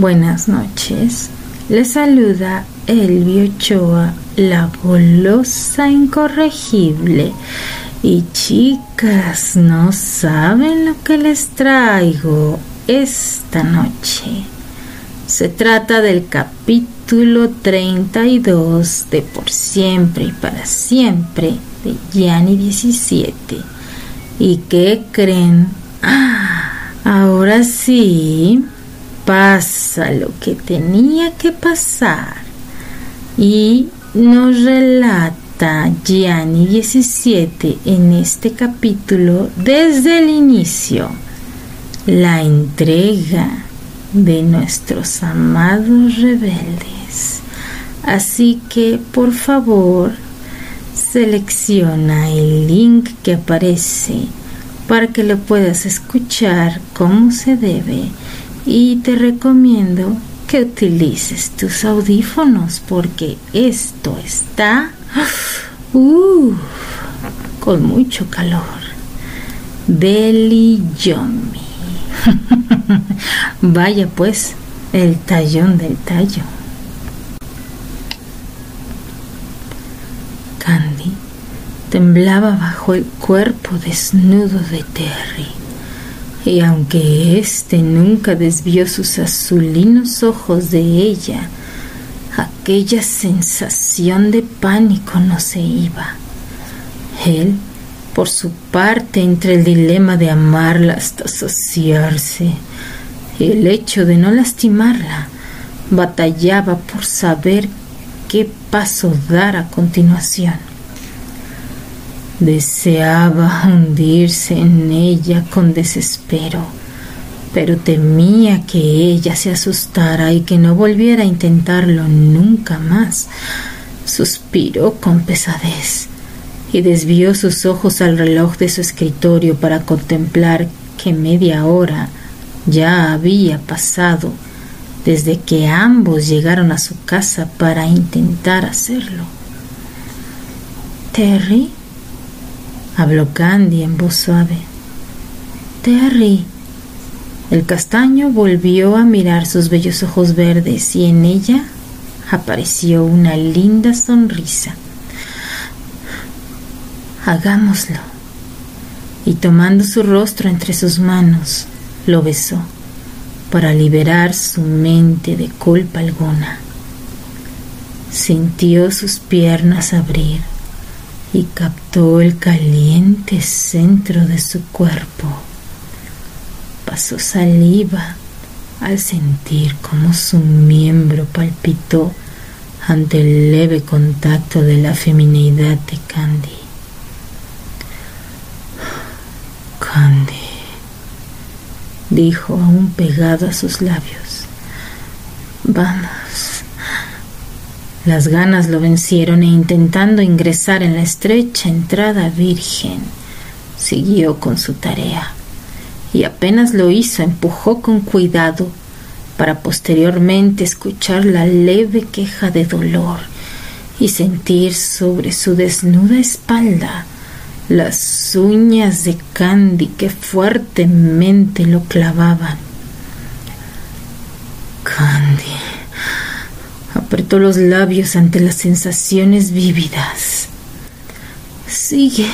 Buenas noches. Les saluda Elvio Ochoa, la golosa incorregible. Y chicas, no saben lo que les traigo esta noche. Se trata del capítulo 32 de Por siempre y para siempre de Gianni 17. ¿Y qué creen? Ah, ahora sí, pasa lo que tenía que pasar y nos relata Gianni 17 en este capítulo desde el inicio la entrega de nuestros amados rebeldes. Así que por favor selecciona el link que aparece para que lo puedas escuchar como se debe y te recomiendo que utilices tus audífonos porque esto está uh, con mucho calor. Deli Yomi. Vaya pues, el tallón del tallo. Candy temblaba bajo el cuerpo desnudo de Terry y aunque éste nunca desvió sus azulinos ojos de ella, aquella sensación de pánico no se iba. Él, por su parte, entre el dilema de amarla hasta saciarse y el hecho de no lastimarla, batallaba por saber qué paso dar a continuación. Deseaba hundirse en ella con desespero, pero temía que ella se asustara y que no volviera a intentarlo nunca más. Suspiró con pesadez y desvió sus ojos al reloj de su escritorio para contemplar que media hora ya había pasado desde que ambos llegaron a su casa para intentar hacerlo. Terry habló Candy en voz suave. Terry. El castaño volvió a mirar sus bellos ojos verdes y en ella apareció una linda sonrisa. Hagámoslo. Y tomando su rostro entre sus manos, lo besó para liberar su mente de culpa alguna. Sintió sus piernas abrir y captó el caliente centro de su cuerpo. Pasó saliva al sentir cómo su miembro palpitó ante el leve contacto de la feminidad de Candy. Candy, dijo aún pegado a sus labios. Vamos. Las ganas lo vencieron e intentando ingresar en la estrecha entrada virgen, siguió con su tarea. Y apenas lo hizo, empujó con cuidado para posteriormente escuchar la leve queja de dolor y sentir sobre su desnuda espalda las uñas de Candy que fuertemente lo clavaban. Candy apretó los labios ante las sensaciones vívidas. Sigue,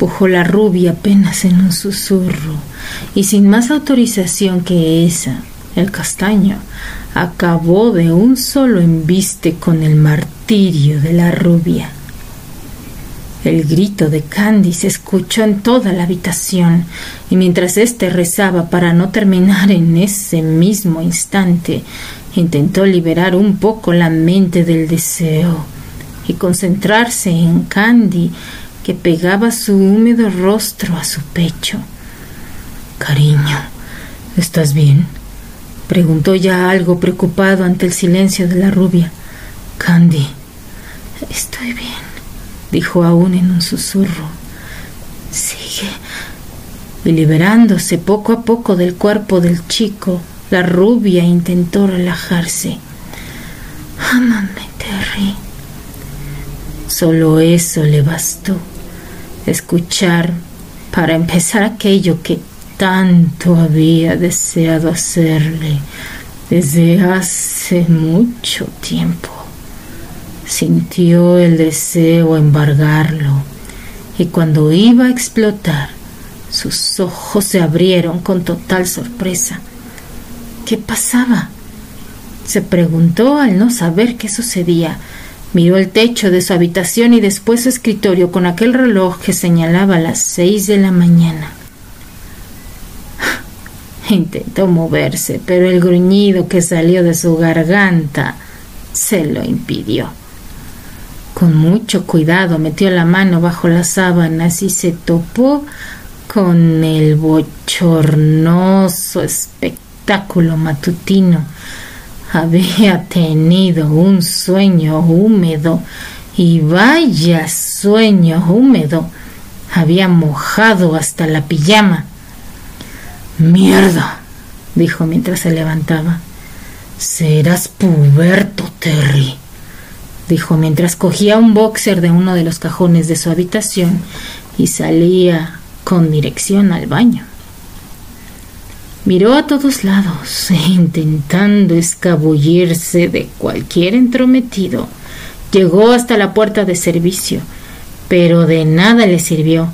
pujó la rubia apenas en un susurro, y sin más autorización que esa, el castaño acabó de un solo embiste con el martirio de la rubia. El grito de Candy se escuchó en toda la habitación, y mientras éste rezaba para no terminar en ese mismo instante, Intentó liberar un poco la mente del deseo y concentrarse en Candy, que pegaba su húmedo rostro a su pecho. Cariño, ¿estás bien? preguntó ya algo preocupado ante el silencio de la rubia. Candy, estoy bien, dijo aún en un susurro. Sigue. Y liberándose poco a poco del cuerpo del chico, la rubia intentó relajarse. Ámame, Terry. Solo eso le bastó. Escuchar para empezar aquello que tanto había deseado hacerle desde hace mucho tiempo. Sintió el deseo embargarlo y cuando iba a explotar, sus ojos se abrieron con total sorpresa. ¿Qué pasaba? Se preguntó al no saber qué sucedía. Miró el techo de su habitación y después su escritorio con aquel reloj que señalaba las seis de la mañana. Intentó moverse, pero el gruñido que salió de su garganta se lo impidió. Con mucho cuidado metió la mano bajo las sábanas y se topó con el bochornoso espectáculo matutino. Había tenido un sueño húmedo y vaya sueño húmedo. Había mojado hasta la pijama. Mierda, dijo mientras se levantaba. Serás puberto, Terry dijo mientras cogía un boxer de uno de los cajones de su habitación y salía con dirección al baño. Miró a todos lados, intentando escabullirse de cualquier entrometido. Llegó hasta la puerta de servicio, pero de nada le sirvió.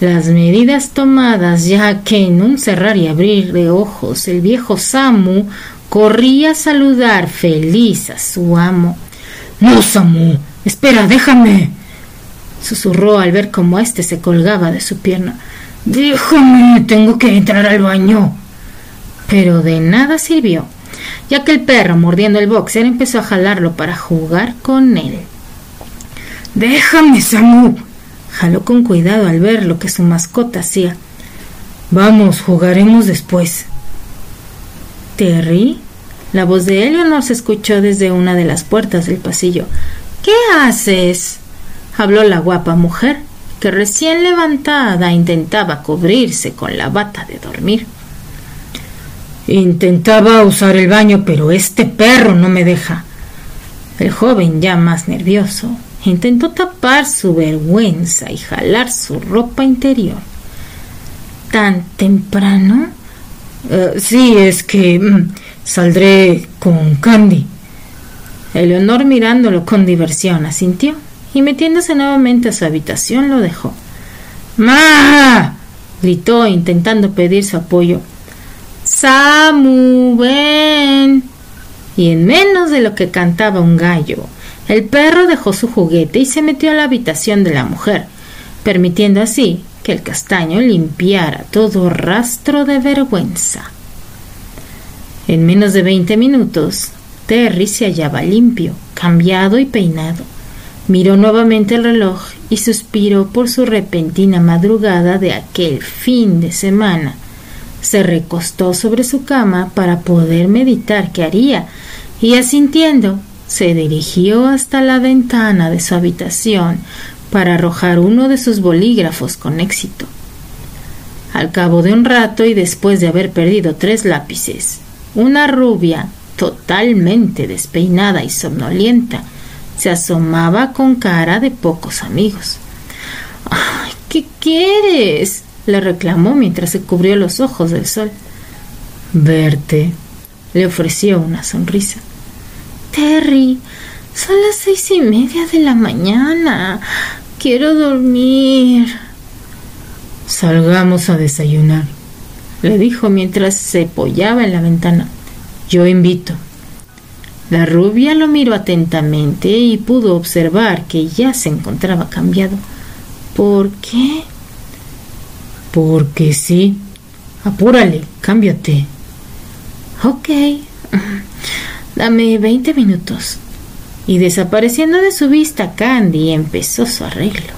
Las medidas tomadas, ya que en un cerrar y abrir de ojos el viejo Samu corría a saludar feliz a su amo. No, Samu. Espera, déjame. Susurró al ver cómo éste se colgaba de su pierna. Déjame, tengo que entrar al baño. Pero de nada sirvió, ya que el perro, mordiendo el boxer, empezó a jalarlo para jugar con él. Déjame, Samu. Jaló con cuidado al ver lo que su mascota hacía. Vamos, jugaremos después. Terry la voz de Eleanor se escuchó desde una de las puertas del pasillo. ¿Qué haces? habló la guapa mujer, que recién levantada intentaba cubrirse con la bata de dormir. Intentaba usar el baño, pero este perro no me deja. El joven, ya más nervioso, intentó tapar su vergüenza y jalar su ropa interior. ¿Tan temprano? Eh, sí, es que mm, Saldré con Candy. Eleonor mirándolo con diversión asintió y metiéndose nuevamente a su habitación lo dejó. ¡Ma! gritó intentando pedir su apoyo. Samu, ven. Y en menos de lo que cantaba un gallo, el perro dejó su juguete y se metió a la habitación de la mujer, permitiendo así que el castaño limpiara todo rastro de vergüenza. En menos de veinte minutos, Terry se hallaba limpio, cambiado y peinado. Miró nuevamente el reloj y suspiró por su repentina madrugada de aquel fin de semana. Se recostó sobre su cama para poder meditar qué haría y asintiendo se dirigió hasta la ventana de su habitación para arrojar uno de sus bolígrafos con éxito. Al cabo de un rato y después de haber perdido tres lápices, una rubia, totalmente despeinada y somnolienta, se asomaba con cara de pocos amigos. ¡Ay, qué quieres! Le reclamó mientras se cubrió los ojos del sol. Verte, le ofreció una sonrisa. Terry, son las seis y media de la mañana. Quiero dormir. Salgamos a desayunar le dijo mientras se apoyaba en la ventana. Yo invito. La rubia lo miró atentamente y pudo observar que ya se encontraba cambiado. ¿Por qué? Porque sí. Apúrale, cámbiate. Ok. Dame veinte minutos. Y desapareciendo de su vista, Candy empezó su arreglo.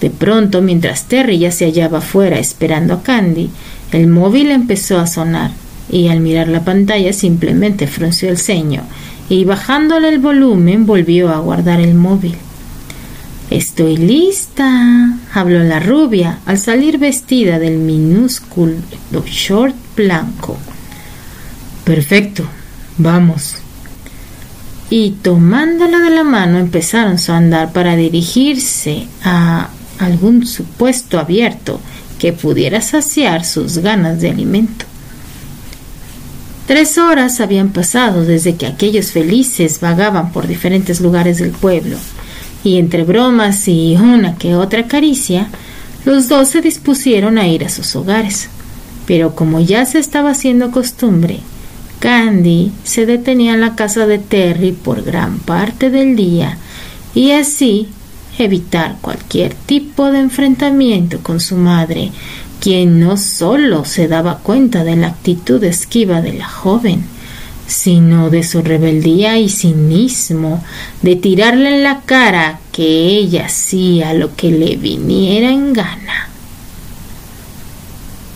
De pronto, mientras Terry ya se hallaba fuera esperando a Candy, el móvil empezó a sonar y al mirar la pantalla simplemente frunció el ceño y bajándole el volumen volvió a guardar el móvil. Estoy lista, habló la rubia al salir vestida del minúsculo short blanco. Perfecto, vamos. Y tomándola de la mano empezaron su andar para dirigirse a algún supuesto abierto que pudiera saciar sus ganas de alimento. Tres horas habían pasado desde que aquellos felices vagaban por diferentes lugares del pueblo, y entre bromas y una que otra caricia, los dos se dispusieron a ir a sus hogares. Pero como ya se estaba haciendo costumbre, Candy se detenía en la casa de Terry por gran parte del día y así evitar cualquier tipo de enfrentamiento con su madre, quien no solo se daba cuenta de la actitud esquiva de la joven, sino de su rebeldía y cinismo, de tirarle en la cara que ella hacía lo que le viniera en gana.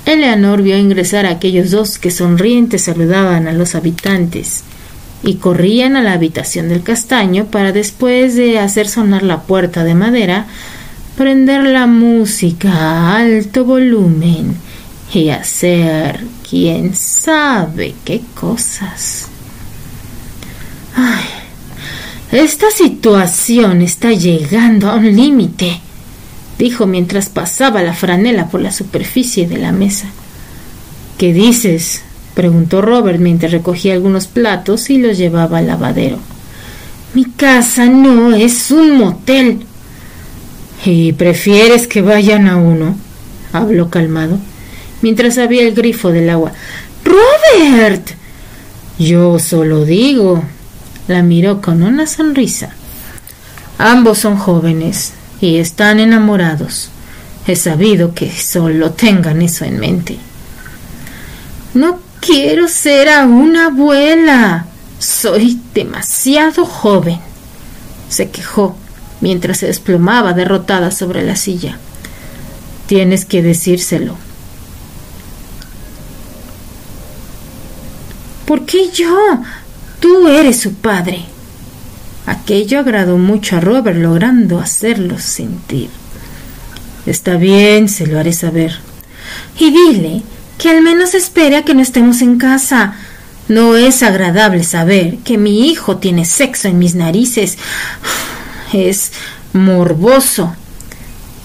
Eleanor vio ingresar a aquellos dos que sonrientes saludaban a los habitantes y corrían a la habitación del castaño para después de hacer sonar la puerta de madera, prender la música a alto volumen y hacer quién sabe qué cosas. Ay, esta situación está llegando a un límite, dijo mientras pasaba la franela por la superficie de la mesa. ¿Qué dices? preguntó Robert mientras recogía algunos platos y los llevaba al lavadero. Mi casa no es un motel. ¿Y prefieres que vayan a uno? habló calmado, mientras había el grifo del agua. Robert. Yo solo digo. La miró con una sonrisa. Ambos son jóvenes y están enamorados. He sabido que solo tengan eso en mente. No Quiero ser a una abuela. Soy demasiado joven. se quejó mientras se desplomaba derrotada sobre la silla. Tienes que decírselo. ¿Por qué yo? Tú eres su padre. Aquello agradó mucho a Robert, logrando hacerlo sentir. Está bien, se lo haré saber. Y dile que al menos espere a que no estemos en casa. No es agradable saber que mi hijo tiene sexo en mis narices. Es morboso.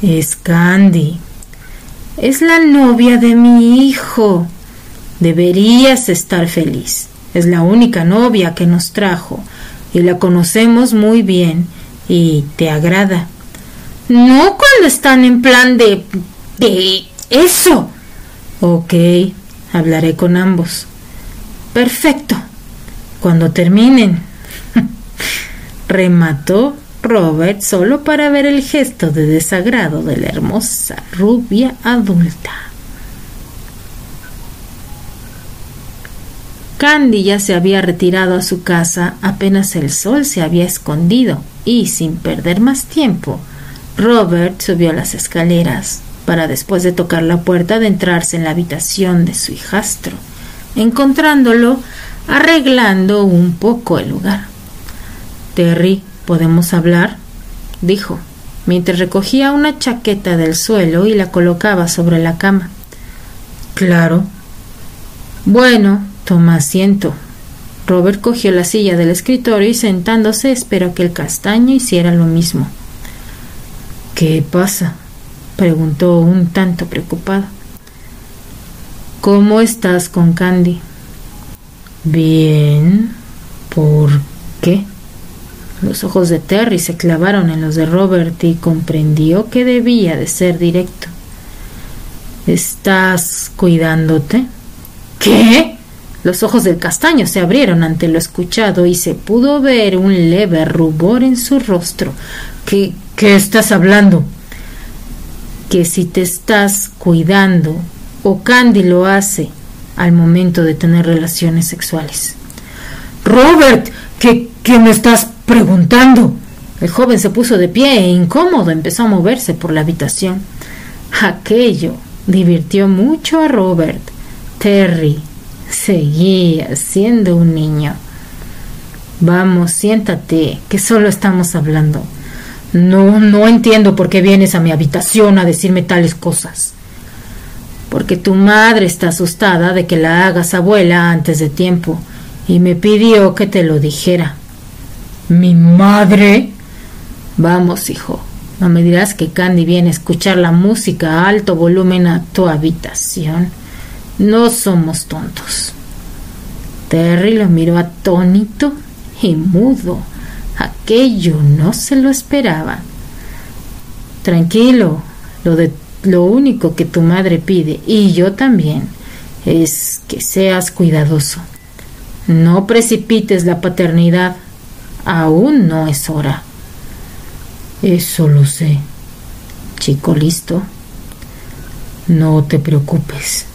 Es Candy. Es la novia de mi hijo. Deberías estar feliz. Es la única novia que nos trajo y la conocemos muy bien y te agrada. No cuando están en plan de... de eso. Ok, hablaré con ambos. Perfecto. Cuando terminen. Remató Robert solo para ver el gesto de desagrado de la hermosa rubia adulta. Candy ya se había retirado a su casa apenas el sol se había escondido y, sin perder más tiempo, Robert subió las escaleras, para después de tocar la puerta adentrarse en la habitación de su hijastro, encontrándolo arreglando un poco el lugar. Terry, ¿podemos hablar? dijo, mientras recogía una chaqueta del suelo y la colocaba sobre la cama. Claro. Bueno, toma asiento. Robert cogió la silla del escritorio y sentándose esperó que el castaño hiciera lo mismo. ¿Qué pasa? preguntó un tanto preocupado. ¿Cómo estás con Candy? Bien. ¿Por qué? Los ojos de Terry se clavaron en los de Robert y comprendió que debía de ser directo. ¿Estás cuidándote? ¿Qué? Los ojos del castaño se abrieron ante lo escuchado y se pudo ver un leve rubor en su rostro. ¿Qué, qué estás hablando? que si te estás cuidando o Candy lo hace al momento de tener relaciones sexuales. Robert, ¿qué, qué me estás preguntando? El joven se puso de pie e incómodo empezó a moverse por la habitación. Aquello divirtió mucho a Robert. Terry seguía siendo un niño. Vamos, siéntate, que solo estamos hablando. No, no entiendo por qué vienes a mi habitación a decirme tales cosas. Porque tu madre está asustada de que la hagas abuela antes de tiempo y me pidió que te lo dijera. ¿Mi madre? Vamos, hijo, No me dirás que Candy viene a escuchar la música a alto volumen a tu habitación. No somos tontos. Terry lo miró atónito y mudo. Aquello no se lo esperaba. Tranquilo, lo, de, lo único que tu madre pide, y yo también, es que seas cuidadoso. No precipites la paternidad. Aún no es hora. Eso lo sé. Chico listo. No te preocupes,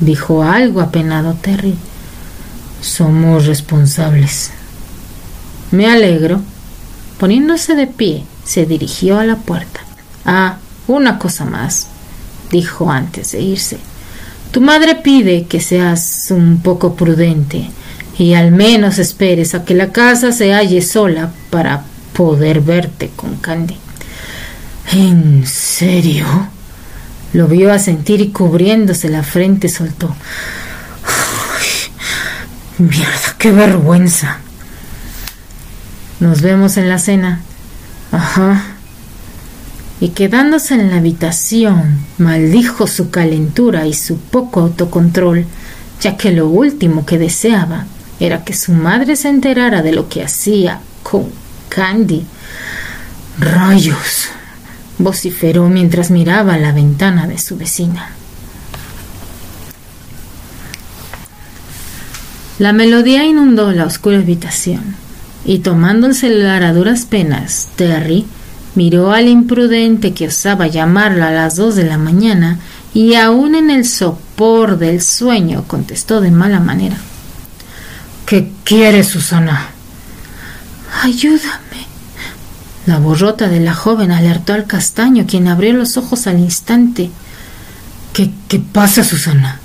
dijo algo apenado Terry. Somos responsables. Me alegro. Poniéndose de pie, se dirigió a la puerta. Ah, una cosa más, dijo antes de irse. Tu madre pide que seas un poco prudente y al menos esperes a que la casa se halle sola para poder verte con Candy. ¿En serio? Lo vio a sentir y cubriéndose la frente soltó. mierda, qué vergüenza. Nos vemos en la cena. Ajá. Y quedándose en la habitación, maldijo su calentura y su poco autocontrol, ya que lo último que deseaba era que su madre se enterara de lo que hacía con Candy. Rayos. Vociferó mientras miraba la ventana de su vecina. La melodía inundó la oscura habitación, y tomando el celular a duras penas, Terry miró al imprudente que osaba llamarla a las dos de la mañana y aún en el sopor del sueño contestó de mala manera. ¿Qué quiere Susana? Ayúdame. La borrota de la joven alertó al castaño, quien abrió los ojos al instante. ¿Qué, qué pasa, Susana?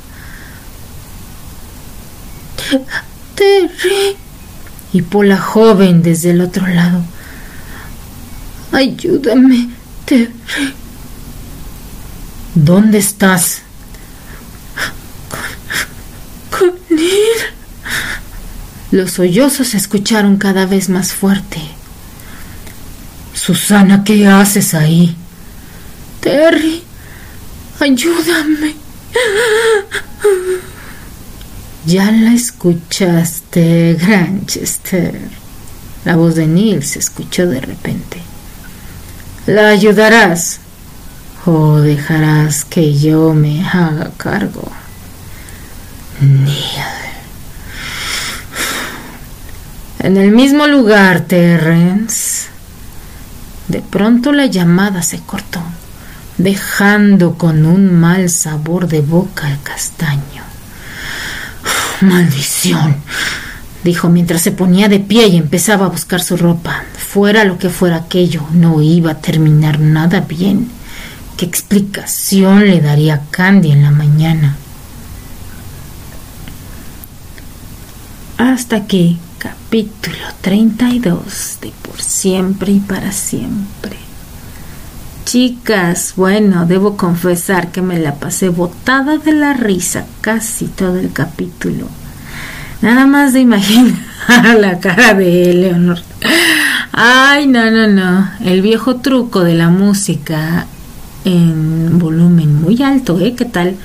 Terry. Por la joven desde el otro lado. Ayúdame, Terry. ¿Dónde estás? Con, con. Los sollozos se escucharon cada vez más fuerte. Susana, ¿qué haces ahí? Terry, ayúdame. Ya la escuchaste, Granchester. La voz de Neil se escuchó de repente. ¿La ayudarás o dejarás que yo me haga cargo? Neil. En el mismo lugar, Terrence. De pronto la llamada se cortó, dejando con un mal sabor de boca el castaño. Maldición, dijo mientras se ponía de pie y empezaba a buscar su ropa. Fuera lo que fuera aquello, no iba a terminar nada bien. ¿Qué explicación le daría Candy en la mañana? Hasta aquí Capítulo 32 de Por siempre y para siempre. Chicas, bueno, debo confesar que me la pasé botada de la risa casi todo el capítulo. Nada más de imaginar la cara de Eleonor. Ay, no, no, no. El viejo truco de la música en volumen muy alto, ¿eh? ¿Qué tal?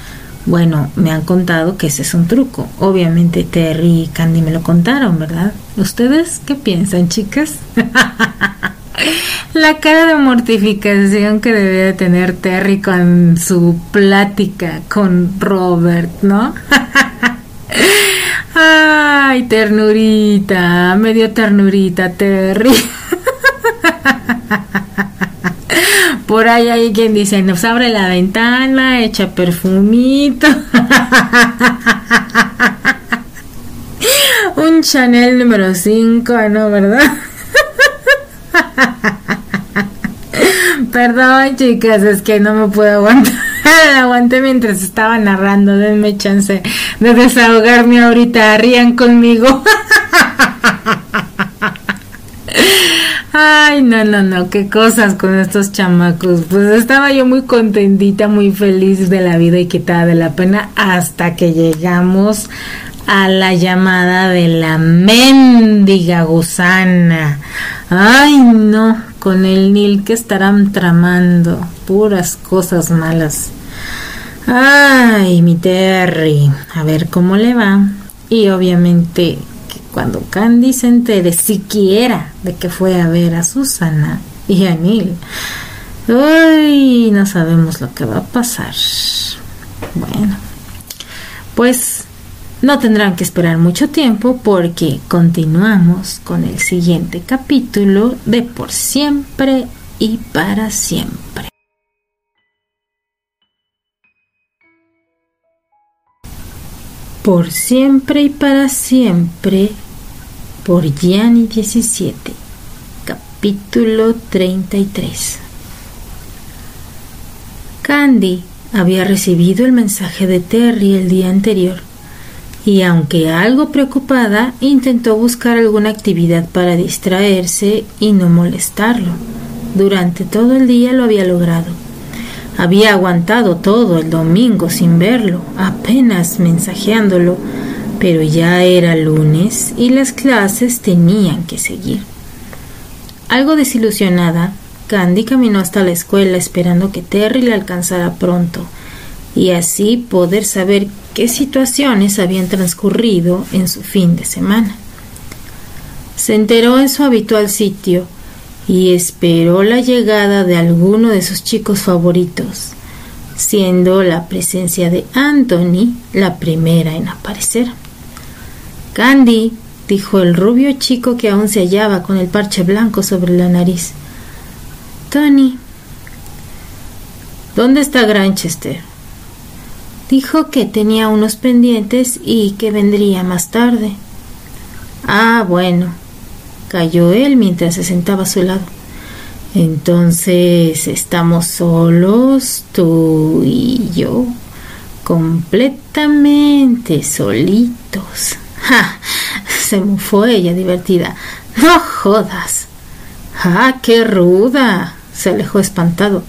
Bueno, me han contado que ese es un truco. Obviamente Terry y Candy me lo contaron, ¿verdad? ¿Ustedes qué piensan, chicas? La cara de mortificación que debía de tener Terry con su plática con Robert, ¿no? Ay, ternurita, medio ternurita, Terry. Por ahí hay quien dice, nos abre la ventana, echa perfumito. Un Chanel número 5, ¿no? ¿Verdad? Perdón, chicas, es que no me puedo aguantar. Aguanté mientras estaba narrando. Denme chance de desahogarme ahorita. Rían conmigo. Ay, no, no, no, qué cosas con estos chamacos. Pues estaba yo muy contentita, muy feliz de la vida y quitada de la pena hasta que llegamos a la llamada de la mendiga gusana. Ay, no, con el Nil que estarán tramando. Puras cosas malas. Ay, mi Terry. A ver cómo le va. Y obviamente cuando Candy se entere siquiera de que fue a ver a Susana y a Neil. Uy, no sabemos lo que va a pasar. Bueno, pues no tendrán que esperar mucho tiempo porque continuamos con el siguiente capítulo de Por siempre y para siempre. Por siempre y para siempre por Gianni 17, capítulo 33. Candy había recibido el mensaje de Terry el día anterior y aunque algo preocupada, intentó buscar alguna actividad para distraerse y no molestarlo. Durante todo el día lo había logrado. Había aguantado todo el domingo sin verlo, apenas mensajeándolo, pero ya era lunes y las clases tenían que seguir. Algo desilusionada, Candy caminó hasta la escuela esperando que Terry le alcanzara pronto y así poder saber qué situaciones habían transcurrido en su fin de semana. Se enteró en su habitual sitio y esperó la llegada de alguno de sus chicos favoritos, siendo la presencia de Anthony la primera en aparecer. Candy, dijo el rubio chico que aún se hallaba con el parche blanco sobre la nariz. Tony. ¿Dónde está Granchester? Dijo que tenía unos pendientes y que vendría más tarde. Ah, bueno, cayó él mientras se sentaba a su lado. Entonces estamos solos, tú y yo, completamente solitos. ¡Ja! Se fue ella divertida. No jodas. ¡Ah, qué ruda! Se alejó espantado.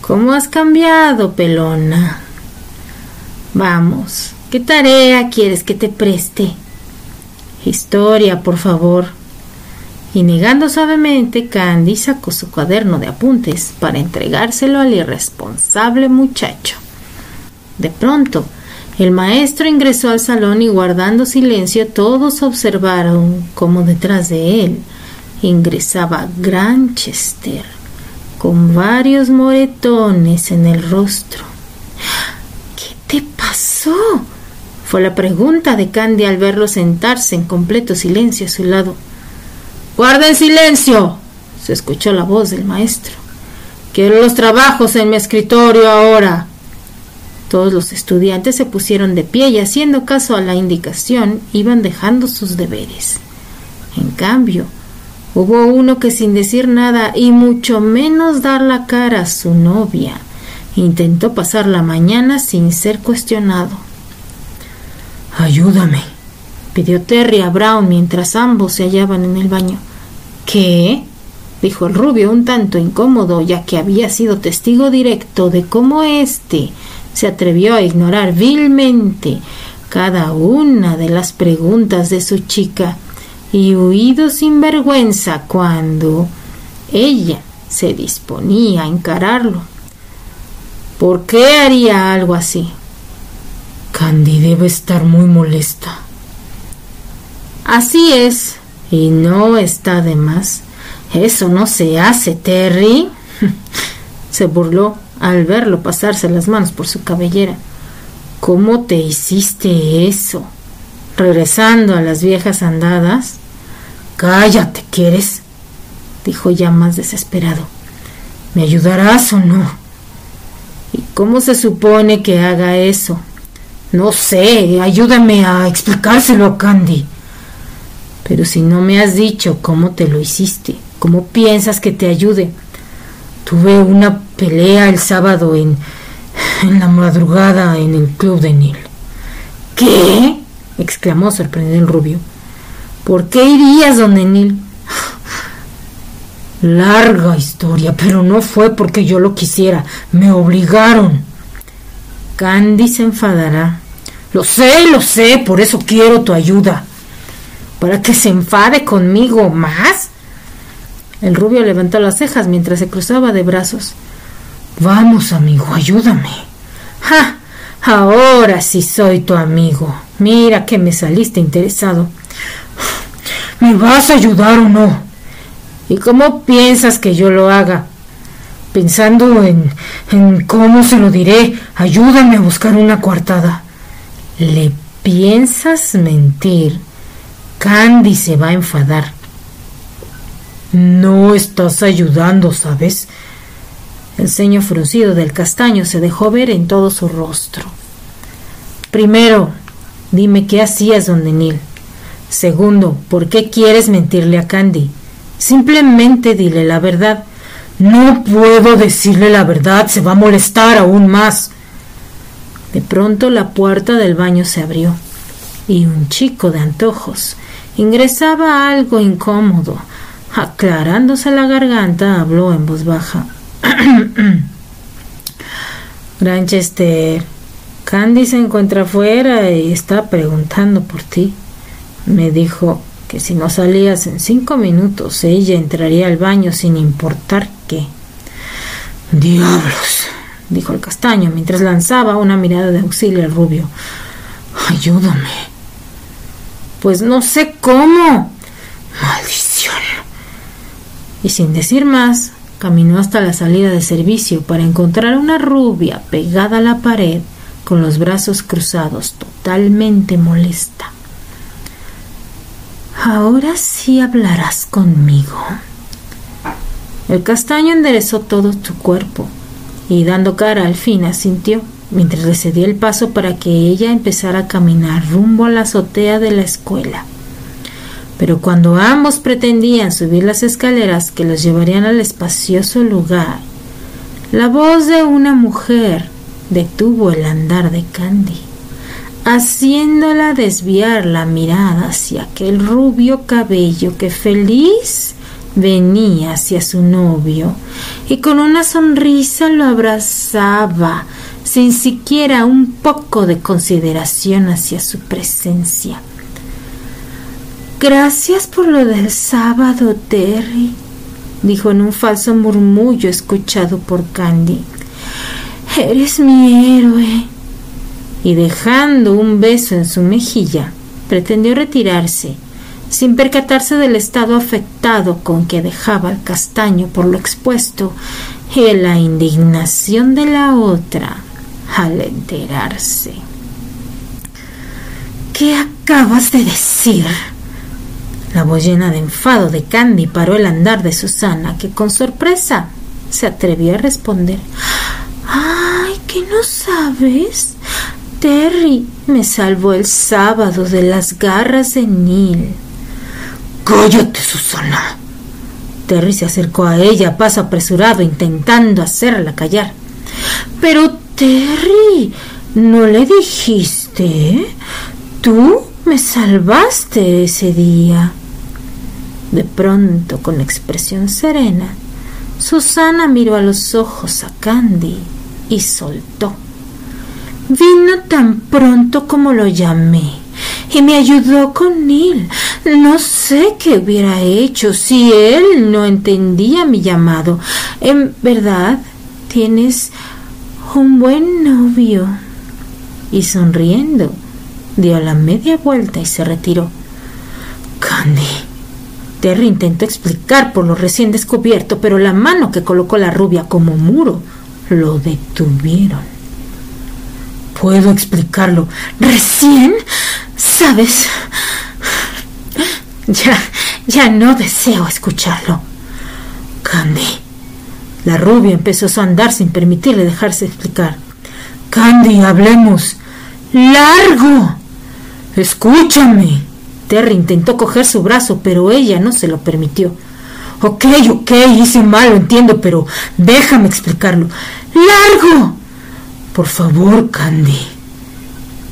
¿Cómo has cambiado, pelona? Vamos, ¿qué tarea quieres que te preste? Historia, por favor y negando suavemente, Candy sacó su cuaderno de apuntes para entregárselo al irresponsable muchacho. De pronto, el maestro ingresó al salón y guardando silencio todos observaron cómo detrás de él ingresaba Granchester con varios moretones en el rostro. ¿Qué te pasó? fue la pregunta de Candy al verlo sentarse en completo silencio a su lado. Guarden silencio, se escuchó la voz del maestro. Quiero los trabajos en mi escritorio ahora. Todos los estudiantes se pusieron de pie y haciendo caso a la indicación iban dejando sus deberes. En cambio, hubo uno que sin decir nada y mucho menos dar la cara a su novia, intentó pasar la mañana sin ser cuestionado. Ayúdame, pidió Terry a Brown mientras ambos se hallaban en el baño. ¿Qué? dijo el rubio un tanto incómodo, ya que había sido testigo directo de cómo éste se atrevió a ignorar vilmente cada una de las preguntas de su chica y huido sin vergüenza cuando ella se disponía a encararlo. ¿Por qué haría algo así? Candy debe estar muy molesta. Así es, y no está de más. Eso no se hace, Terry. se burló al verlo pasarse las manos por su cabellera. ¿Cómo te hiciste eso? Regresando a las viejas andadas. Cállate, ¿quieres? dijo ya más desesperado. ¿Me ayudarás o no? ¿Y cómo se supone que haga eso? No sé, ayúdame a explicárselo a Candy. Pero si no me has dicho cómo te lo hiciste, cómo piensas que te ayude. Tuve una pelea el sábado en, en la madrugada en el club de Neil. ¿Qué? exclamó sorprendido el rubio. ¿Por qué irías donde Neil? Larga historia, pero no fue porque yo lo quisiera, me obligaron. Candy se enfadará. Lo sé, lo sé, por eso quiero tu ayuda para que se enfade conmigo más. El rubio levantó las cejas mientras se cruzaba de brazos. Vamos, amigo, ayúdame. ¡Ja! Ahora sí soy tu amigo. Mira que me saliste interesado. ¿Me vas a ayudar o no? ¿Y cómo piensas que yo lo haga? Pensando en, en cómo se lo diré, ayúdame a buscar una coartada. ¿Le piensas mentir? Candy se va a enfadar. No estás ayudando, ¿sabes? El ceño fruncido del castaño se dejó ver en todo su rostro. Primero, dime qué hacías, don Denil. Segundo, ¿por qué quieres mentirle a Candy? Simplemente dile la verdad. No puedo decirle la verdad, se va a molestar aún más. De pronto la puerta del baño se abrió y un chico de antojos ingresaba algo incómodo. Aclarándose la garganta, habló en voz baja. Granchester, Candy se encuentra afuera y está preguntando por ti. Me dijo que si no salías en cinco minutos, ella entraría al baño sin importar qué. Diablos, dijo el castaño mientras lanzaba una mirada de auxilio al rubio. Ayúdame. Pues no sé cómo. Maldición. Y sin decir más, Caminó hasta la salida de servicio para encontrar una rubia pegada a la pared con los brazos cruzados, totalmente molesta. Ahora sí hablarás conmigo. El castaño enderezó todo su cuerpo y dando cara al fin asintió, mientras le cedía el paso para que ella empezara a caminar rumbo a la azotea de la escuela. Pero cuando ambos pretendían subir las escaleras que los llevarían al espacioso lugar, la voz de una mujer detuvo el andar de Candy, haciéndola desviar la mirada hacia aquel rubio cabello que feliz venía hacia su novio y con una sonrisa lo abrazaba sin siquiera un poco de consideración hacia su presencia. Gracias por lo del sábado, Terry, dijo en un falso murmullo escuchado por Candy. Eres mi héroe. Y dejando un beso en su mejilla, pretendió retirarse, sin percatarse del estado afectado con que dejaba al castaño por lo expuesto y la indignación de la otra al enterarse. ¿Qué acabas de decir? La voz llena de enfado de Candy paró el andar de Susana, que con sorpresa se atrevió a responder. ¡Ay, que no sabes! Terry me salvó el sábado de las garras de Neil. ¡Cállate, Susana! Terry se acercó a ella paso apresurado, intentando hacerla callar. Pero, Terry, ¿no le dijiste? Tú me salvaste ese día. De pronto, con expresión serena, Susana miró a los ojos a Candy y soltó. Vino tan pronto como lo llamé y me ayudó con él. No sé qué hubiera hecho si él no entendía mi llamado. En verdad, tienes un buen novio. Y sonriendo, dio la media vuelta y se retiró. Candy, Terry intentó explicar por lo recién descubierto, pero la mano que colocó la rubia como muro lo detuvieron. Puedo explicarlo. ¿Recién? ¿Sabes? Ya, ya no deseo escucharlo. Candy. La rubia empezó a andar sin permitirle dejarse explicar. Candy, hablemos. ¡Largo! Escúchame. Terry intentó coger su brazo, pero ella no se lo permitió. Ok, ok, hice mal, lo entiendo, pero déjame explicarlo. ¡Largo! Por favor, Candy.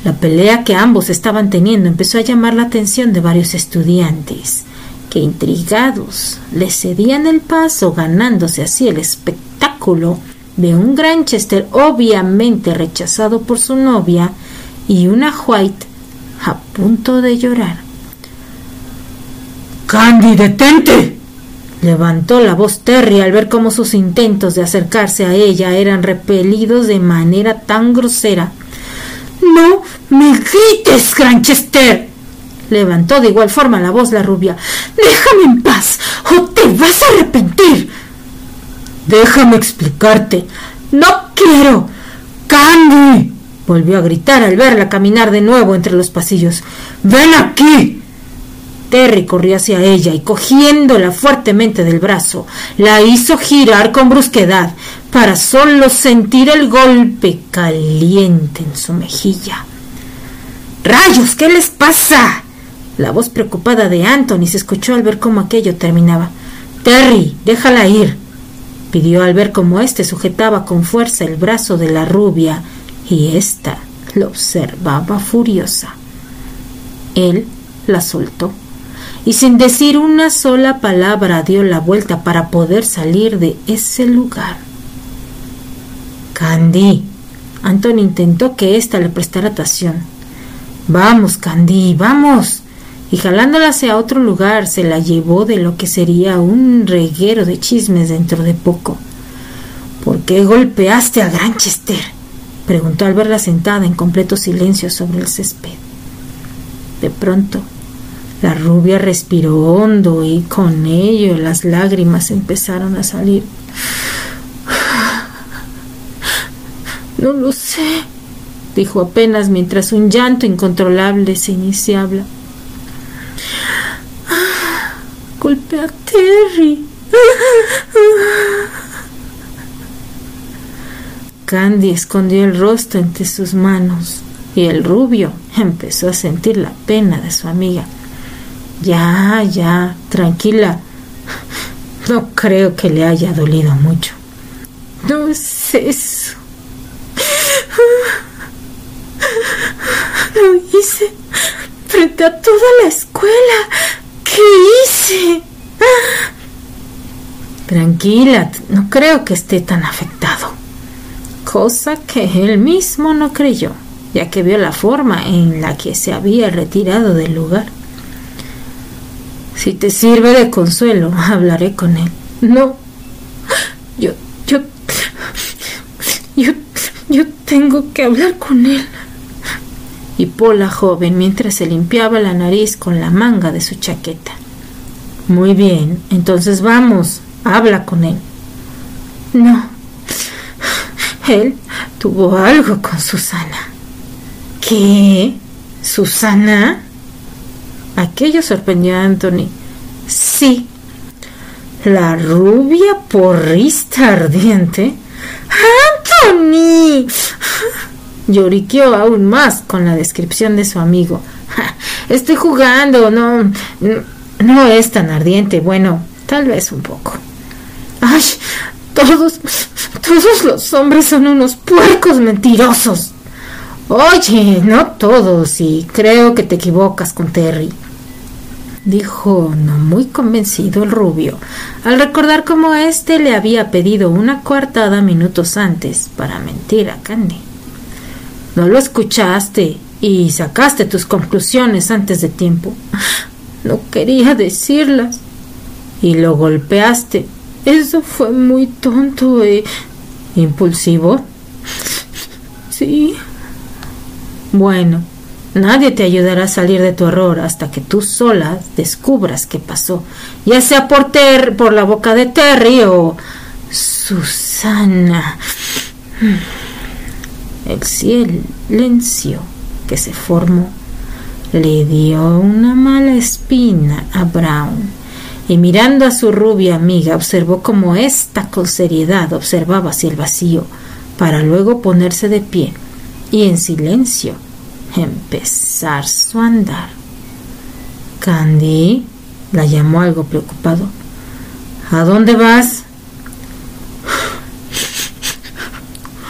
La pelea que ambos estaban teniendo empezó a llamar la atención de varios estudiantes, que intrigados le cedían el paso, ganándose así el espectáculo de un Granchester obviamente rechazado por su novia y una White a punto de llorar. Candy, detente. Levantó la voz Terry al ver cómo sus intentos de acercarse a ella eran repelidos de manera tan grosera. No me grites, Granchester. Levantó de igual forma la voz la rubia. Déjame en paz o te vas a arrepentir. Déjame explicarte. No quiero. Candy. Volvió a gritar al verla caminar de nuevo entre los pasillos. Ven aquí. Terry corrió hacia ella y cogiéndola fuertemente del brazo, la hizo girar con brusquedad para solo sentir el golpe caliente en su mejilla. ¡Rayos! ¿Qué les pasa? La voz preocupada de Anthony se escuchó al ver cómo aquello terminaba. Terry, déjala ir, pidió al ver cómo éste sujetaba con fuerza el brazo de la rubia y ésta lo observaba furiosa. Él la soltó y sin decir una sola palabra dio la vuelta para poder salir de ese lugar. Candy. Anton intentó que ésta le prestara atención. Vamos, Candy, vamos. Y jalándola hacia otro lugar, se la llevó de lo que sería un reguero de chismes dentro de poco. ¿Por qué golpeaste a Granchester? preguntó al verla sentada en completo silencio sobre el césped. De pronto, la rubia respiró hondo y con ello las lágrimas empezaron a salir. No lo sé, dijo apenas mientras un llanto incontrolable se iniciaba. Golpe a Terry. Candy escondió el rostro entre sus manos y el rubio empezó a sentir la pena de su amiga. Ya, ya, tranquila. No creo que le haya dolido mucho. No es eso. Lo hice frente a toda la escuela. ¿Qué hice? Tranquila, no creo que esté tan afectado. Cosa que él mismo no creyó, ya que vio la forma en la que se había retirado del lugar. Si te sirve de consuelo, hablaré con él. No, yo, yo, yo, yo tengo que hablar con él. Y la joven mientras se limpiaba la nariz con la manga de su chaqueta. Muy bien, entonces vamos, habla con él. No, él tuvo algo con Susana. ¿Qué? ¿Susana? Aquello sorprendió a Anthony. Sí. La rubia porrista ardiente. ¡Anthony! Lloriqueó aún más con la descripción de su amigo. Estoy jugando, no, no es tan ardiente. Bueno, tal vez un poco. ¡Ay! Todos, todos los hombres son unos puercos mentirosos. Oye, no todos, y creo que te equivocas con Terry dijo no muy convencido el rubio, al recordar cómo éste le había pedido una coartada minutos antes para mentir a Candy. No lo escuchaste y sacaste tus conclusiones antes de tiempo. No quería decirlas. Y lo golpeaste. Eso fue muy tonto e impulsivo. Sí. Bueno, Nadie te ayudará a salir de tu error hasta que tú sola descubras qué pasó, ya sea por, ter por la boca de Terry o Susana. El silencio que se formó le dio una mala espina a Brown y mirando a su rubia amiga observó cómo ésta con seriedad observaba hacia el vacío para luego ponerse de pie y en silencio empezar su andar. Candy la llamó algo preocupado. ¿A dónde vas?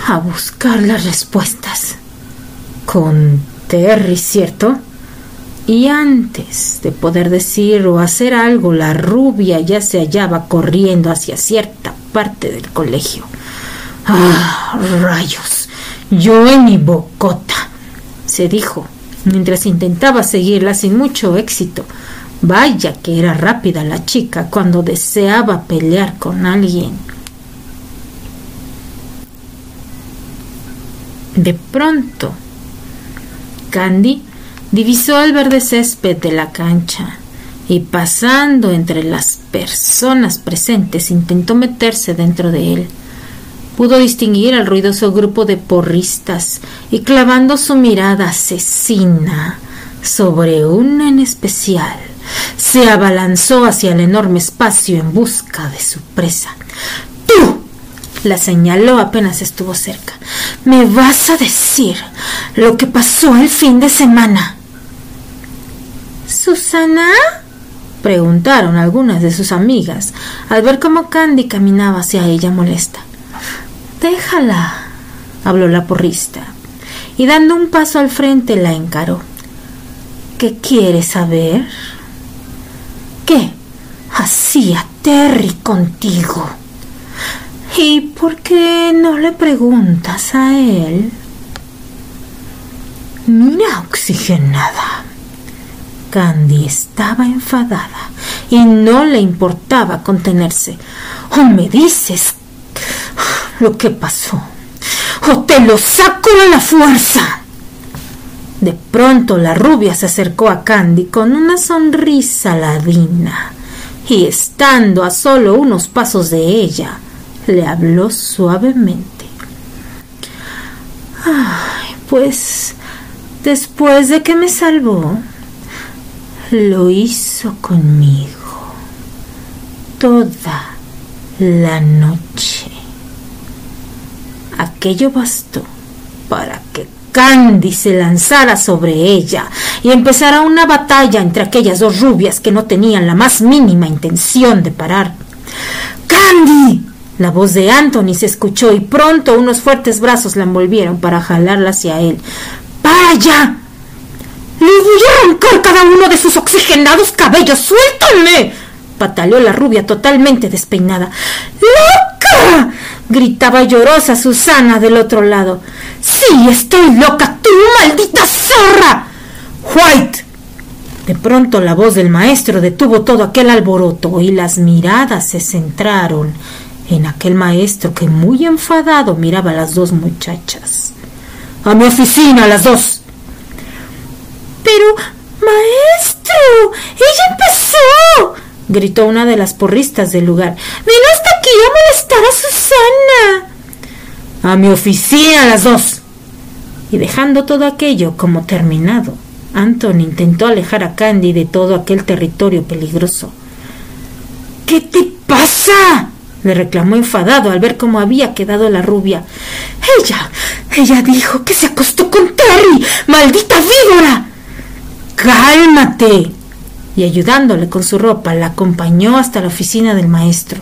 A buscar las respuestas. Con Terry, ¿cierto? Y antes de poder decir o hacer algo, la rubia ya se hallaba corriendo hacia cierta parte del colegio. ¡Ah, rayos! Yo en mi bocota se dijo, mientras intentaba seguirla sin mucho éxito, Vaya que era rápida la chica cuando deseaba pelear con alguien. De pronto, Candy divisó el verde césped de la cancha y pasando entre las personas presentes intentó meterse dentro de él. Pudo distinguir al ruidoso grupo de porristas y clavando su mirada asesina sobre una en especial, se abalanzó hacia el enorme espacio en busca de su presa. ¡Tú! la señaló apenas estuvo cerca. Me vas a decir lo que pasó el fin de semana. ¿Susana? preguntaron algunas de sus amigas al ver cómo Candy caminaba hacia ella molesta. Déjala, habló la porrista, y dando un paso al frente la encaró. ¿Qué quieres saber? ¿Qué hacía Terry contigo? ¿Y por qué no le preguntas a él? Mira, oxigenada. Candy estaba enfadada y no le importaba contenerse. O me dices lo que pasó, o te lo saco a la fuerza. De pronto la rubia se acercó a Candy con una sonrisa ladina y estando a solo unos pasos de ella, le habló suavemente. Ay, pues después de que me salvó, lo hizo conmigo toda la noche. Aquello bastó para que Candy se lanzara sobre ella y empezara una batalla entre aquellas dos rubias que no tenían la más mínima intención de parar. ¡Candy! La voz de Anthony se escuchó y pronto unos fuertes brazos la envolvieron para jalarla hacia él. ¡Para allá! ¡Le voy a arrancar cada uno de sus oxigenados cabellos! ¡Suéltame! pataleó la rubia totalmente despeinada. ¡Loca! Gritaba llorosa Susana del otro lado. Sí, estoy loca, tú maldita zorra. White. De pronto la voz del maestro detuvo todo aquel alboroto y las miradas se centraron en aquel maestro que muy enfadado miraba a las dos muchachas. A mi oficina, las dos. Pero, maestro, ella empezó, gritó una de las porristas del lugar. Ven hasta aquí a molestar a A mi oficina, las dos. Y dejando todo aquello como terminado, Anton intentó alejar a Candy de todo aquel territorio peligroso. ¿Qué te pasa? le reclamó enfadado al ver cómo había quedado la rubia. Ella, ella dijo que se acostó con Terry. ¡Maldita víbora! Cálmate. Y ayudándole con su ropa, la acompañó hasta la oficina del maestro.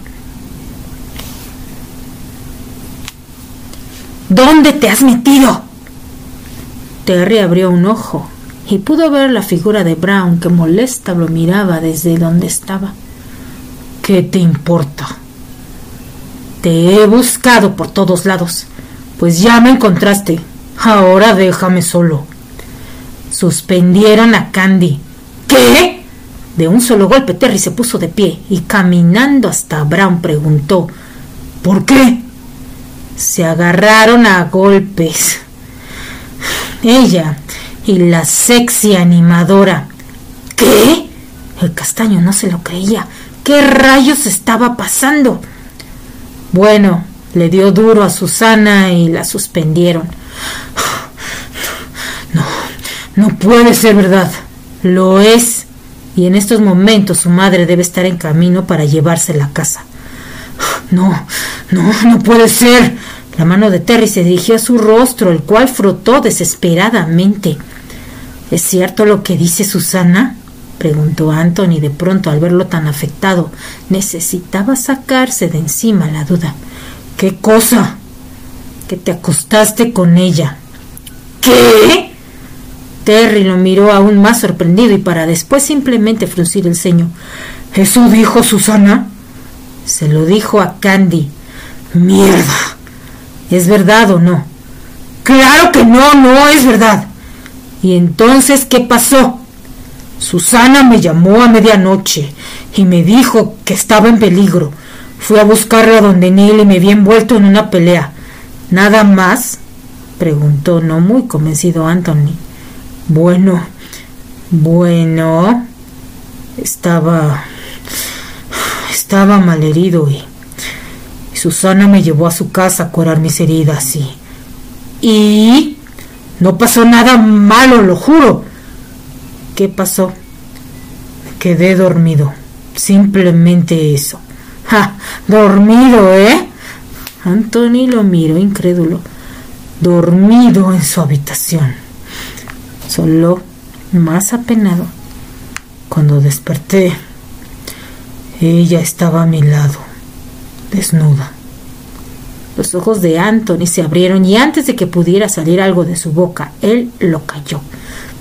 ¿Dónde te has metido? Terry abrió un ojo y pudo ver la figura de Brown que molesta lo miraba desde donde estaba. ¿Qué te importa? Te he buscado por todos lados, pues ya me encontraste. Ahora déjame solo. Suspendieron a Candy. ¿Qué? De un solo golpe Terry se puso de pie y caminando hasta Brown preguntó ¿Por qué? Se agarraron a golpes. Ella y la sexy animadora. ¿Qué? El castaño no se lo creía. ¿Qué rayos estaba pasando? Bueno, le dio duro a Susana y la suspendieron. No, no puede ser verdad. Lo es. Y en estos momentos su madre debe estar en camino para llevársela a casa. No, no, no puede ser. La mano de Terry se dirigió a su rostro, el cual frotó desesperadamente. ¿Es cierto lo que dice Susana? preguntó Anthony de pronto al verlo tan afectado. Necesitaba sacarse de encima la duda. ¿Qué cosa? Que te acostaste con ella. ¿Qué? Terry lo miró aún más sorprendido y para después simplemente fruncir el ceño. ¿Eso dijo Susana? Se lo dijo a Candy. Mierda. ¿Es verdad o no? Claro que no, no es verdad. ¿Y entonces qué pasó? Susana me llamó a medianoche y me dijo que estaba en peligro. Fui a buscarla donde Neil y me vi envuelto en una pelea. ¿Nada más? preguntó no muy convencido Anthony. Bueno, bueno, estaba... estaba malherido y Susana me llevó a su casa a curar mis heridas y... y... no pasó nada malo, lo juro. ¿Qué pasó? Quedé dormido. Simplemente eso. ¡Ja! Dormido, ¿eh? Anthony lo miró incrédulo. Dormido en su habitación. Solo más apenado. Cuando desperté, ella estaba a mi lado, desnuda. Los ojos de Anthony se abrieron y antes de que pudiera salir algo de su boca, él lo cayó.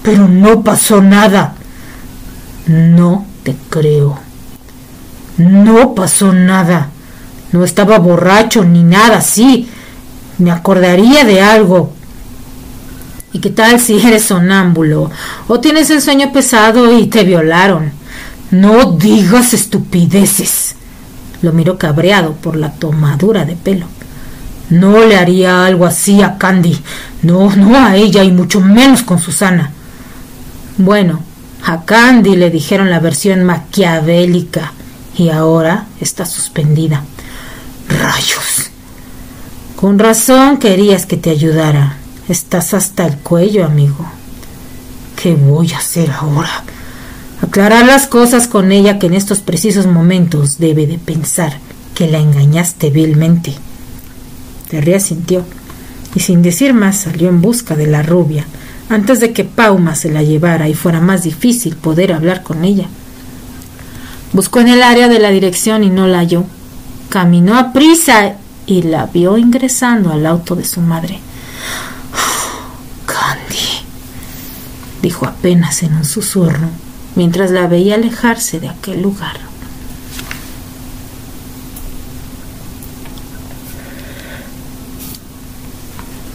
Pero no pasó nada. No te creo. No pasó nada. No estaba borracho ni nada así. Me acordaría de algo. ¿Y qué tal si eres sonámbulo? ¿O tienes el sueño pesado y te violaron? No digas estupideces. Lo miró cabreado por la tomadura de pelo. No le haría algo así a Candy. No, no a ella y mucho menos con Susana. Bueno, a Candy le dijeron la versión maquiavélica y ahora está suspendida. Rayos. Con razón querías que te ayudara. Estás hasta el cuello, amigo. ¿Qué voy a hacer ahora? Aclarar las cosas con ella que en estos precisos momentos debe de pensar que la engañaste vilmente. Terry sintió y sin decir más salió en busca de la rubia antes de que Pauma se la llevara y fuera más difícil poder hablar con ella. Buscó en el área de la dirección y no la halló. Caminó a prisa y la vio ingresando al auto de su madre. Candy, dijo apenas en un susurro, mientras la veía alejarse de aquel lugar.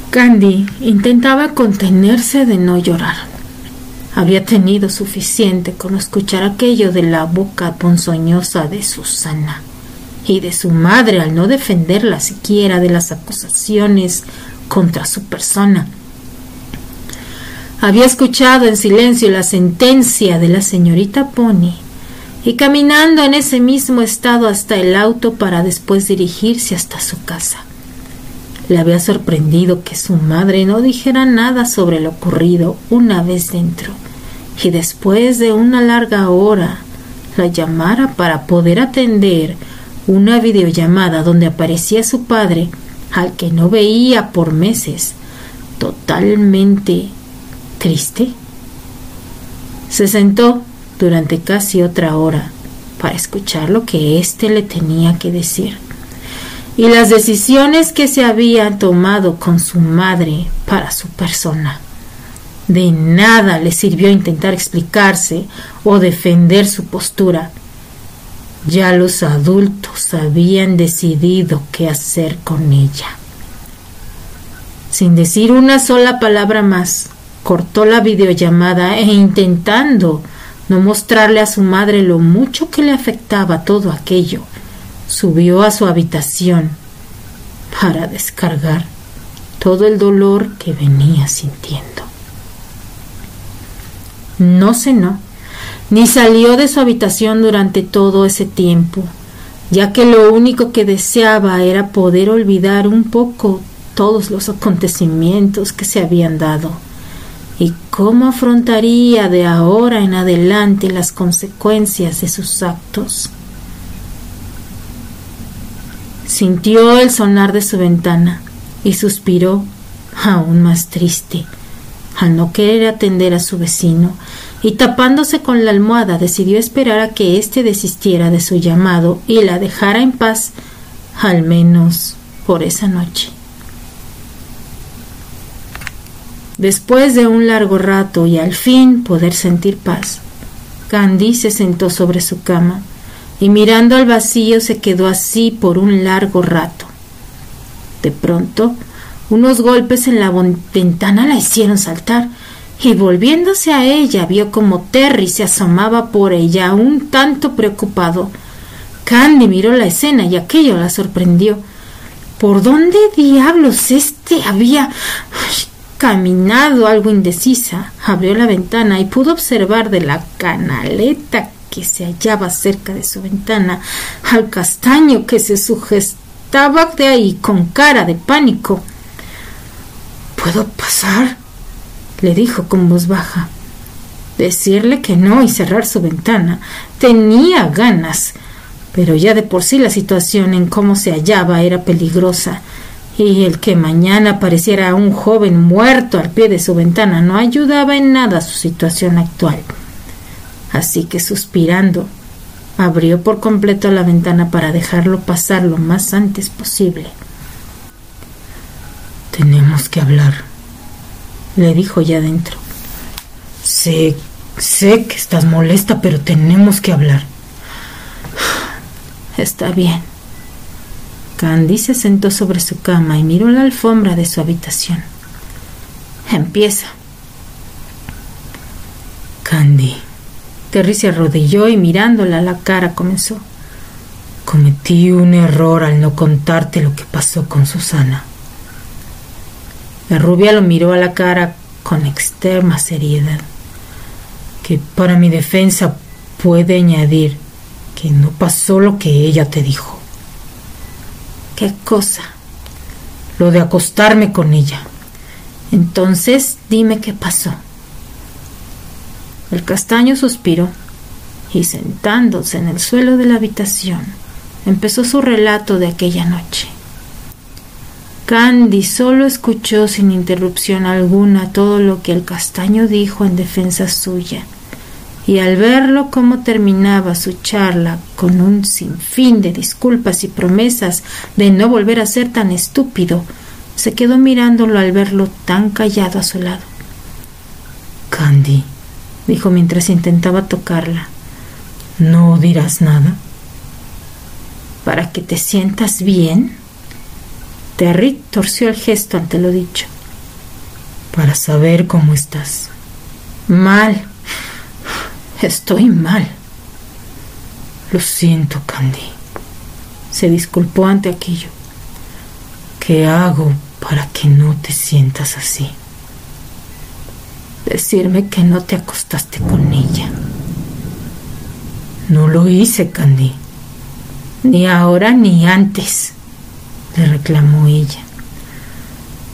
Candy intentaba contenerse de no llorar. Había tenido suficiente con escuchar aquello de la boca ponzoñosa de Susana y de su madre al no defenderla siquiera de las acusaciones contra su persona. Había escuchado en silencio la sentencia de la señorita Pony y caminando en ese mismo estado hasta el auto para después dirigirse hasta su casa. Le había sorprendido que su madre no dijera nada sobre lo ocurrido una vez dentro y después de una larga hora la llamara para poder atender una videollamada donde aparecía su padre al que no veía por meses, totalmente triste. Se sentó durante casi otra hora para escuchar lo que éste le tenía que decir y las decisiones que se había tomado con su madre para su persona. De nada le sirvió intentar explicarse o defender su postura. Ya los adultos habían decidido qué hacer con ella. Sin decir una sola palabra más, cortó la videollamada e intentando no mostrarle a su madre lo mucho que le afectaba todo aquello, subió a su habitación para descargar todo el dolor que venía sintiendo. No cenó, ni salió de su habitación durante todo ese tiempo, ya que lo único que deseaba era poder olvidar un poco todos los acontecimientos que se habían dado y cómo afrontaría de ahora en adelante las consecuencias de sus actos. Sintió el sonar de su ventana y suspiró aún más triste al no querer atender a su vecino y tapándose con la almohada decidió esperar a que éste desistiera de su llamado y la dejara en paz al menos por esa noche. Después de un largo rato y al fin poder sentir paz, Candy se sentó sobre su cama y mirando al vacío se quedó así por un largo rato. De pronto, unos golpes en la ventana la hicieron saltar y volviéndose a ella vio como Terry se asomaba por ella un tanto preocupado. Candy miró la escena y aquello la sorprendió. ¿Por dónde diablos este había caminado algo indecisa? Abrió la ventana y pudo observar de la canaleta que se hallaba cerca de su ventana al castaño que se sujetaba de ahí con cara de pánico. ¿Puedo pasar? le dijo con voz baja. Decirle que no y cerrar su ventana. Tenía ganas, pero ya de por sí la situación en cómo se hallaba era peligrosa, y el que mañana apareciera un joven muerto al pie de su ventana no ayudaba en nada a su situación actual. Así que suspirando, abrió por completo la ventana para dejarlo pasar lo más antes posible. Tenemos que hablar, le dijo ya dentro. Sé, sé que estás molesta, pero tenemos que hablar. Está bien. Candy se sentó sobre su cama y miró la alfombra de su habitación. Empieza. Candy. Terry se arrodilló y mirándola a la cara comenzó. Cometí un error al no contarte lo que pasó con Susana. La rubia lo miró a la cara con extrema seriedad, que para mi defensa puede añadir que no pasó lo que ella te dijo. ¿Qué cosa? Lo de acostarme con ella. Entonces dime qué pasó. El castaño suspiró y sentándose en el suelo de la habitación, empezó su relato de aquella noche. Candy solo escuchó sin interrupción alguna todo lo que el castaño dijo en defensa suya, y al verlo cómo terminaba su charla con un sinfín de disculpas y promesas de no volver a ser tan estúpido, se quedó mirándolo al verlo tan callado a su lado. Candy, dijo mientras intentaba tocarla, ¿no dirás nada? ¿Para que te sientas bien? Terry torció el gesto ante lo dicho. Para saber cómo estás. Mal. Estoy mal. Lo siento, Candy. Se disculpó ante aquello. ¿Qué hago para que no te sientas así? Decirme que no te acostaste con ella. No lo hice, Candy. Ni ahora ni antes le reclamó ella.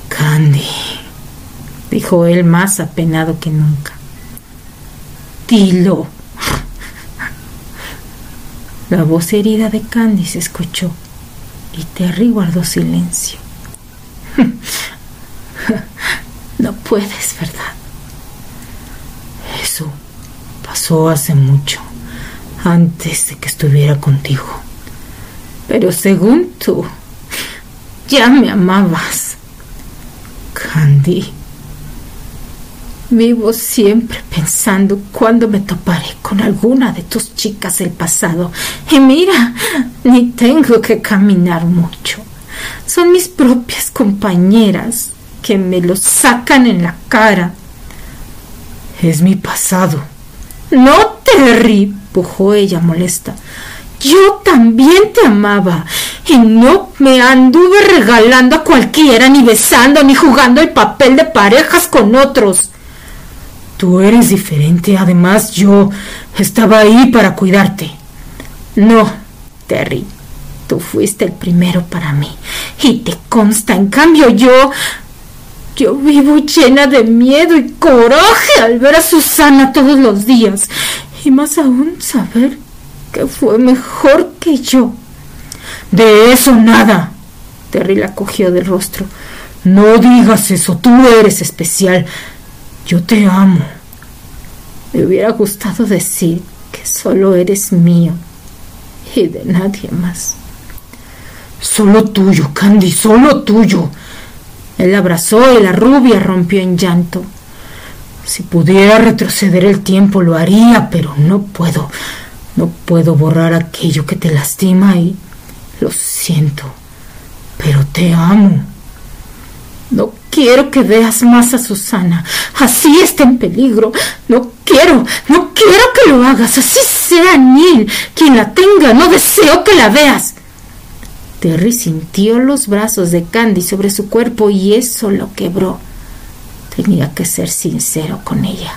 Candy, dijo él más apenado que nunca. Dilo. La voz herida de Candy se escuchó y Terry guardó silencio. No puedes, ¿verdad? Eso pasó hace mucho, antes de que estuviera contigo. Pero según tú, ya me amabas. Candy. Vivo siempre pensando cuándo me toparé con alguna de tus chicas del pasado. Y mira, ni tengo que caminar mucho. Son mis propias compañeras que me lo sacan en la cara. Es mi pasado. No, Terry, pujó ella molesta. Yo también te amaba y no me anduve regalando a cualquiera, ni besando, ni jugando el papel de parejas con otros. Tú eres diferente, además yo estaba ahí para cuidarte. No, Terry, tú fuiste el primero para mí. Y te consta, en cambio yo... Yo vivo llena de miedo y coraje al ver a Susana todos los días. Y más aún saber que fue mejor que yo. De eso nada. Terry la cogió del rostro. No digas eso, tú eres especial. Yo te amo. Me hubiera gustado decir que solo eres mío y de nadie más. Solo tuyo, Candy, solo tuyo. Él abrazó y la rubia rompió en llanto. Si pudiera retroceder el tiempo lo haría, pero no puedo. No puedo borrar aquello que te lastima y lo siento, pero te amo. No quiero que veas más a Susana. Así está en peligro. No quiero, no quiero que lo hagas. Así sea Neil quien la tenga. No deseo que la veas. Terry sintió los brazos de Candy sobre su cuerpo y eso lo quebró. Tenía que ser sincero con ella.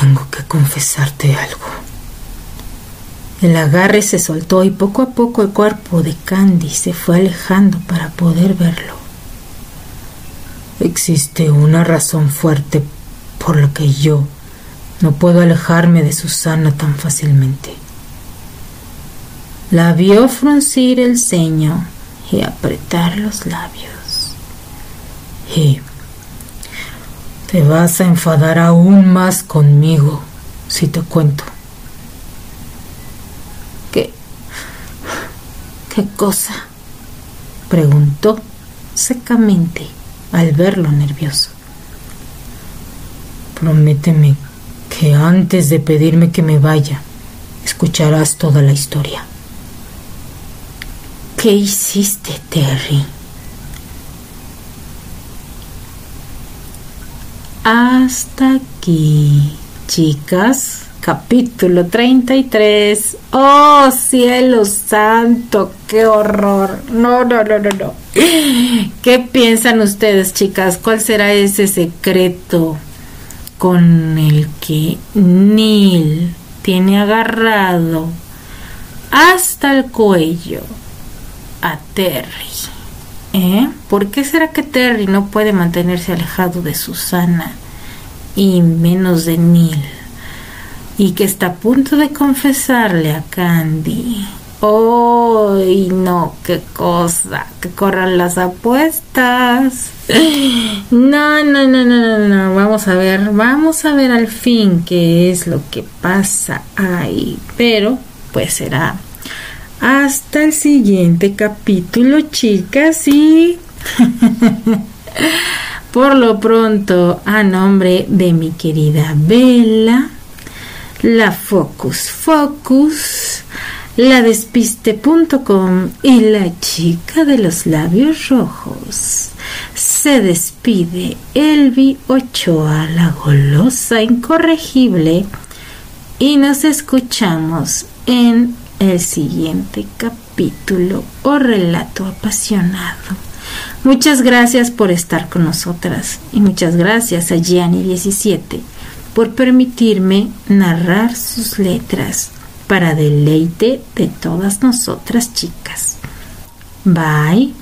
Tengo que confesarte algo. El agarre se soltó y poco a poco el cuerpo de Candy se fue alejando para poder verlo. Existe una razón fuerte por la que yo no puedo alejarme de Susana tan fácilmente. La vio fruncir el ceño y apretar los labios. Y te vas a enfadar aún más conmigo si te cuento. ¿Qué cosa? preguntó secamente al verlo nervioso. Prométeme que antes de pedirme que me vaya, escucharás toda la historia. ¿Qué hiciste, Terry? Hasta aquí, chicas capítulo 33. ¡Oh, cielo santo! ¡Qué horror! No, no, no, no, no. ¿Qué piensan ustedes, chicas? ¿Cuál será ese secreto con el que Neil tiene agarrado hasta el cuello a Terry? ¿Eh? ¿Por qué será que Terry no puede mantenerse alejado de Susana y menos de Neil? Y que está a punto de confesarle a Candy. ¡Ay, no! ¡Qué cosa! ¡Que corran las apuestas! No, no, no, no, no, no. Vamos a ver, vamos a ver al fin qué es lo que pasa ahí. Pero, pues será hasta el siguiente capítulo, chicas, y... Por lo pronto, a nombre de mi querida Bella la Focus Focus, la despiste.com y la chica de los labios rojos. Se despide Elvi Ochoa, la golosa incorregible, y nos escuchamos en el siguiente capítulo o relato apasionado. Muchas gracias por estar con nosotras y muchas gracias a Gianni17 por permitirme narrar sus letras para deleite de todas nosotras chicas. Bye.